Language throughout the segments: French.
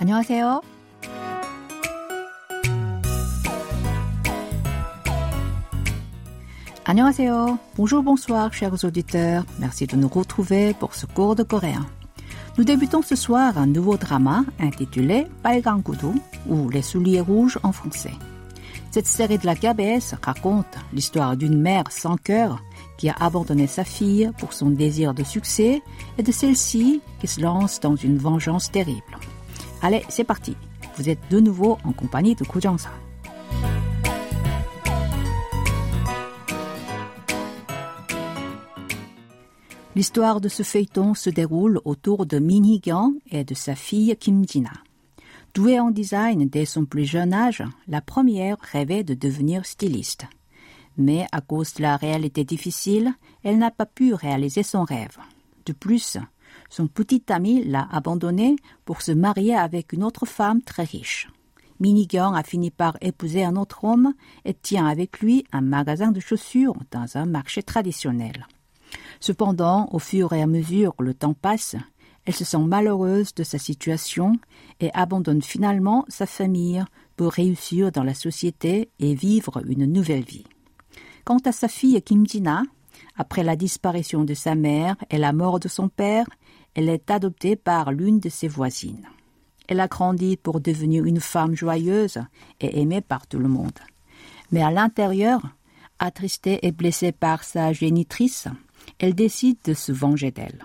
안녕하세요. 안녕하세요. Bonjour, bonsoir, chers auditeurs. Merci de nous retrouver pour ce cours de coréen. Nous débutons ce soir un nouveau drama intitulé Gudu ou Les souliers rouges en français. Cette série de la KBS raconte l'histoire d'une mère sans cœur qui a abandonné sa fille pour son désir de succès et de celle-ci qui se lance dans une vengeance terrible. Allez, c'est parti. Vous êtes de nouveau en compagnie de Ko Jang-sa. L'histoire de ce feuilleton se déroule autour de Min Hee-kyung et de sa fille Kim Jina. Douée en design dès son plus jeune âge, la première rêvait de devenir styliste. Mais à cause de la réalité difficile, elle n'a pas pu réaliser son rêve. De plus, son petit ami l'a abandonnée pour se marier avec une autre femme très riche. Min kyung a fini par épouser un autre homme et tient avec lui un magasin de chaussures dans un marché traditionnel. Cependant, au fur et à mesure que le temps passe, elle se sent malheureuse de sa situation et abandonne finalement sa famille pour réussir dans la société et vivre une nouvelle vie. Quant à sa fille Kim Jina, après la disparition de sa mère et la mort de son père, elle est adoptée par l'une de ses voisines. Elle a grandi pour devenir une femme joyeuse et aimée par tout le monde. Mais à l'intérieur, attristée et blessée par sa génitrice, elle décide de se venger d'elle.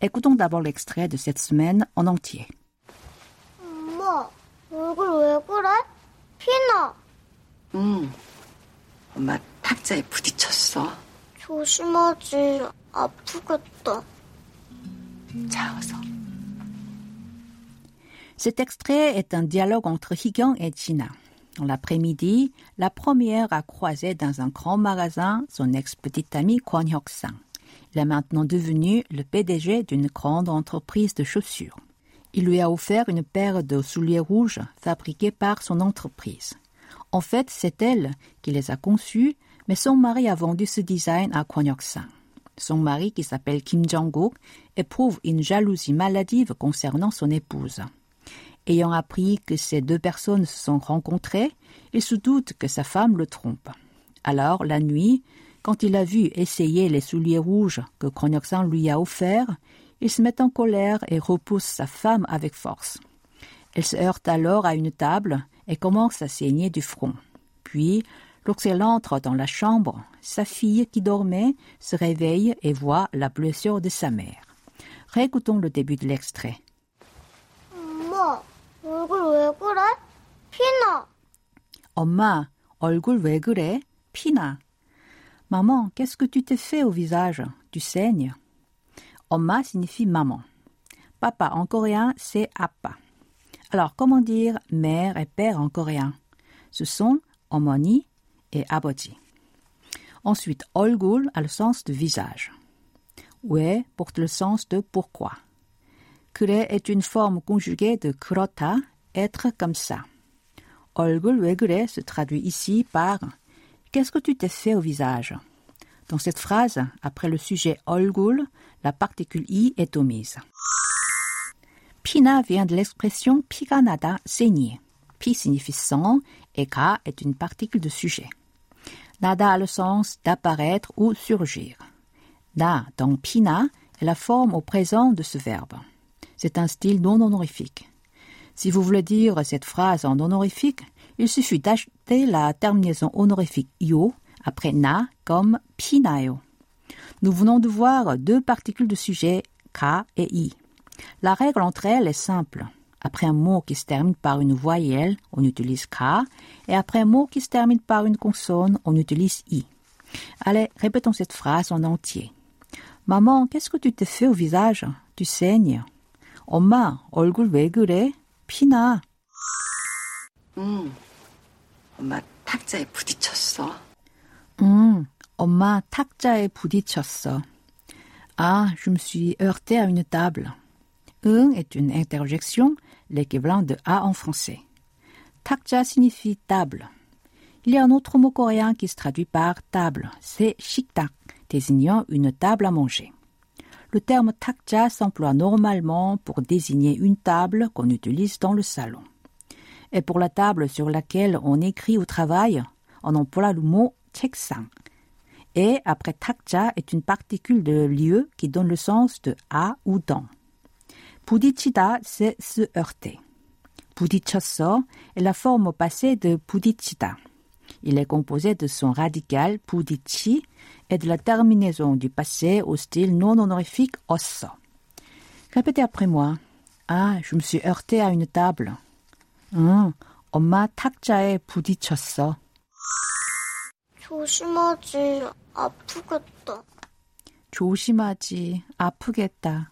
Écoutons d'abord l'extrait de cette semaine en entier. 엄마, 얼굴 왜 그래? 피나. 응. 엄마 탁자에 부딪혔어. 조심하지. 아프겠다. Cet extrait est un dialogue entre Higan et Gina. Dans l'après-midi, la première a croisé dans un grand magasin son ex-petite amie Kwon Hyuk-sang. Il est maintenant devenu le PDG d'une grande entreprise de chaussures. Il lui a offert une paire de souliers rouges fabriqués par son entreprise. En fait, c'est elle qui les a conçus, mais son mari a vendu ce design à Kwon Hyuk-sang. Son mari, qui s'appelle Kim Jong-guk, éprouve une jalousie maladive concernant son épouse. Ayant appris que ces deux personnes se sont rencontrées, il se doute que sa femme le trompe. Alors, la nuit, quand il a vu essayer les souliers rouges que Kronyoxan lui a offerts, il se met en colère et repousse sa femme avec force. Elle se heurte alors à une table et commence à saigner du front. Puis, lorsqu'elle entre dans la chambre, sa fille qui dormait se réveille et voit la blessure de sa mère. Réécoutons le début de l'extrait. 엄마, 얼굴 왜 그래? 피나. 엄마, 얼굴 왜 그래? 피나. Maman, qu'est-ce que tu t'es fait au visage Tu saignes Oma signifie maman. Papa en coréen, c'est appa. Alors, comment dire mère et père en coréen Ce sont omoni et aboji. Ensuite, 얼굴 a le sens de visage. 왜 porte le sens de pourquoi. 그래 est une forme conjuguée de 그렇다, être comme ça. 얼굴 왜 그래 se traduit ici par Qu'est-ce que tu t'es fait au visage Dans cette phrase, après le sujet 얼굴, la particule i est omise. Pina vient de l'expression 피가 나다, saigner. Pi signifie sang et ka est une particule de sujet. Nada a le sens d'apparaître ou surgir. Na dans pina est la forme au présent de ce verbe. C'est un style non honorifique. Si vous voulez dire cette phrase en honorifique, il suffit d'ajouter la terminaison honorifique yo après na comme pinayo. Nous venons de voir deux particules de sujet ka et i. La règle entre elles est simple. Après un mot qui se termine par une voyelle, on utilise ka, et après un mot qui se termine par une consonne, on utilise i. Allez, répétons cette phrase en entier. Maman, qu'est-ce que tu t'es fait au visage Tu saignes. 엄마, 얼굴 왜 그래? 피나. 응. 엄마 탁자에 부딪혔어. 응, 엄마 탁자에 부딪혔어. Ah, je me suis heurté à une table. 응 est une interjection, l'équivalent de A en français. Takja signifie table. Il y a un autre mot coréen qui se traduit par table. C'est shiktak, désignant une table à manger. Le terme takja s'emploie normalement pour désigner une table qu'on utilise dans le salon. Et pour la table sur laquelle on écrit au travail, on emploie le mot cheksang. Et après takja est une particule de lieu qui donne le sens de à ou dans. Pudichida, c'est se heurter. 부딪혔어 est la forme au passé de 부딪히다. Il est composé de son radical 부딪히 et de la terminaison du passé au style non honorifique osso. Répétez après moi. Ah, je me suis heurté à une table. 응, 엄마 탁자에 부딪혔어. 조심하지. 아프겠다. 조심하지. 아프겠다.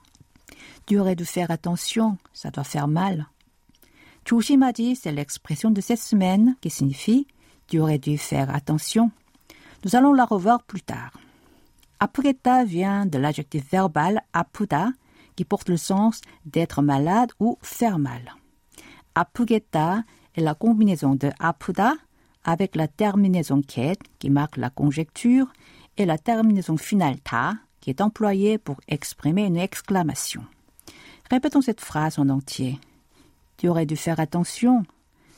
Tu aurais dû faire attention, ça doit faire mal. Chushimadi, c'est l'expression de cette semaine qui signifie Tu aurais dû faire attention. Nous allons la revoir plus tard. Apureta vient de l'adjectif verbal apuda, qui porte le sens d'être malade ou faire mal. Apugeta est la combinaison de apuda avec la terminaison ket qui marque la conjecture et la terminaison finale ta qui est employée pour exprimer une exclamation. Répétons cette phrase en entier. Tu aurais dû faire attention.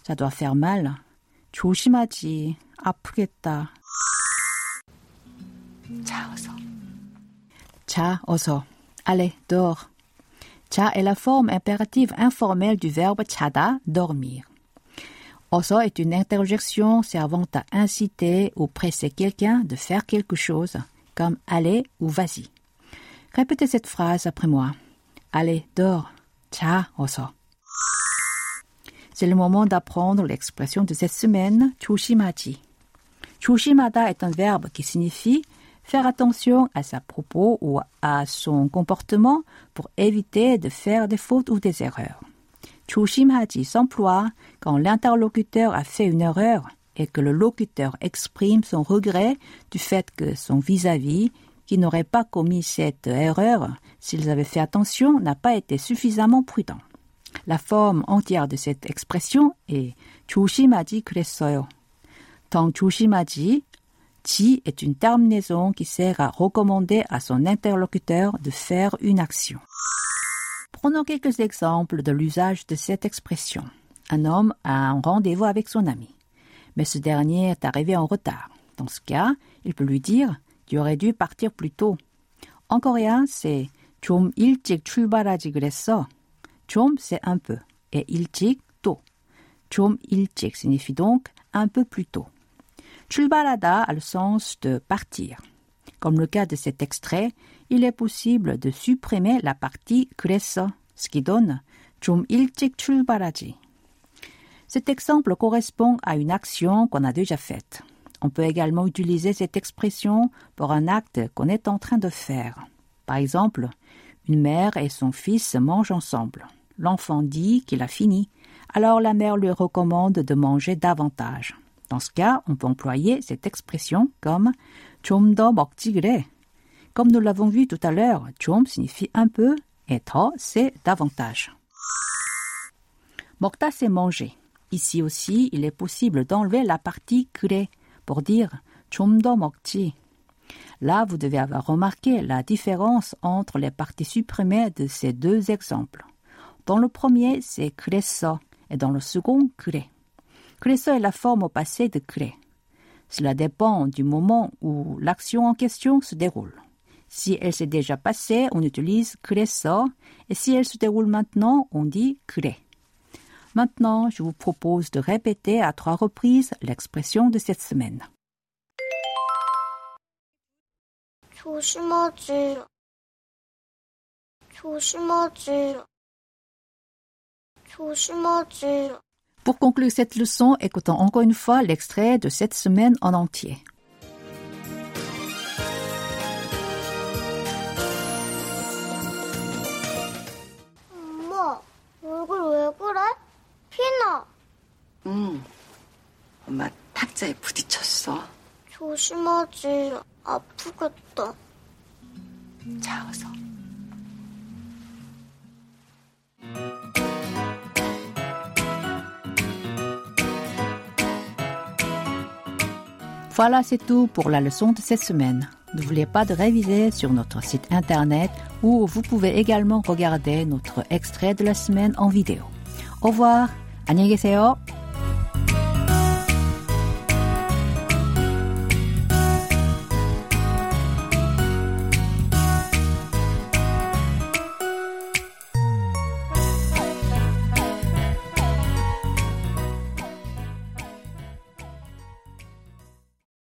Ça doit faire mal. 조심하지. 아프겠다. 자, 어서. 자, 어서. Allez, dors. 자 est la forme impérative informelle du verbe 자다, dormir. 어서 est une interjection servant à inciter ou presser quelqu'un de faire quelque chose, comme allez ou vas-y. Répétez cette phrase après moi. Allez, dors. 자, 어서. C'est le moment d'apprendre l'expression de cette semaine, 조심하지. 조심하다 est un verbe qui signifie faire attention à sa propos ou à son comportement pour éviter de faire des fautes ou des erreurs. 조심하지 s'emploie quand l'interlocuteur a fait une erreur et que le locuteur exprime son regret du fait que son vis-à-vis, qui n'aurait pas commis cette erreur s'ils avaient fait attention, n'a pas été suffisamment prudent. La forme entière de cette expression est 조심하지 그랬어요. Dans 조심하지, ji est une terminaison qui sert à recommander à son interlocuteur de faire une action. Prenons quelques exemples de l'usage de cette expression. Un homme a un rendez-vous avec son ami, mais ce dernier est arrivé en retard. Dans ce cas, il peut lui dire Tu aurais dû partir plus tôt. En coréen, c'est 좀 일찍 출발하지 그랬어. 좀, c'est un peu, et 일찍, tôt. 좀 일찍 signifie donc un peu plus tôt. 출발하다 a le sens de partir. Comme le cas de cet extrait, il est possible de supprimer la partie 그랬어, ce qui donne 좀 일찍 출발하지. Cet exemple correspond à une action qu'on a déjà faite. On peut également utiliser cette expression pour un acte qu'on est en train de faire. Par exemple, une mère et son fils mangent ensemble. L'enfant dit qu'il a fini, alors la mère lui recommande de manger davantage. Dans ce cas, on peut employer cette expression comme chom Comme nous l'avons vu tout à l'heure, chom signifie un peu et to c'est davantage. Mokta c'est manger. Ici aussi, il est possible d'enlever la partie kure pour dire chumdomokti. Là, vous devez avoir remarqué la différence entre les parties supprimées de ces deux exemples. Dans le premier, c'est kureso et dans le second, kure. Kureso est la forme au passé de kure. Cela dépend du moment où l'action en question se déroule. Si elle s'est déjà passée, on utilise kureso et si elle se déroule maintenant, on dit kure. Maintenant, je vous propose de répéter à trois reprises l'expression de cette semaine. Pour conclure cette leçon, écoutons encore une fois l'extrait de cette semaine en entier. 조심하지. 아프겠다. 자, 어서. Voilà, c'est tout pour la leçon de cette semaine. N'oubliez pas de réviser sur notre site internet où vous pouvez également regarder notre extrait de la semaine en vidéo. Au revoir. 안녕히 계세요.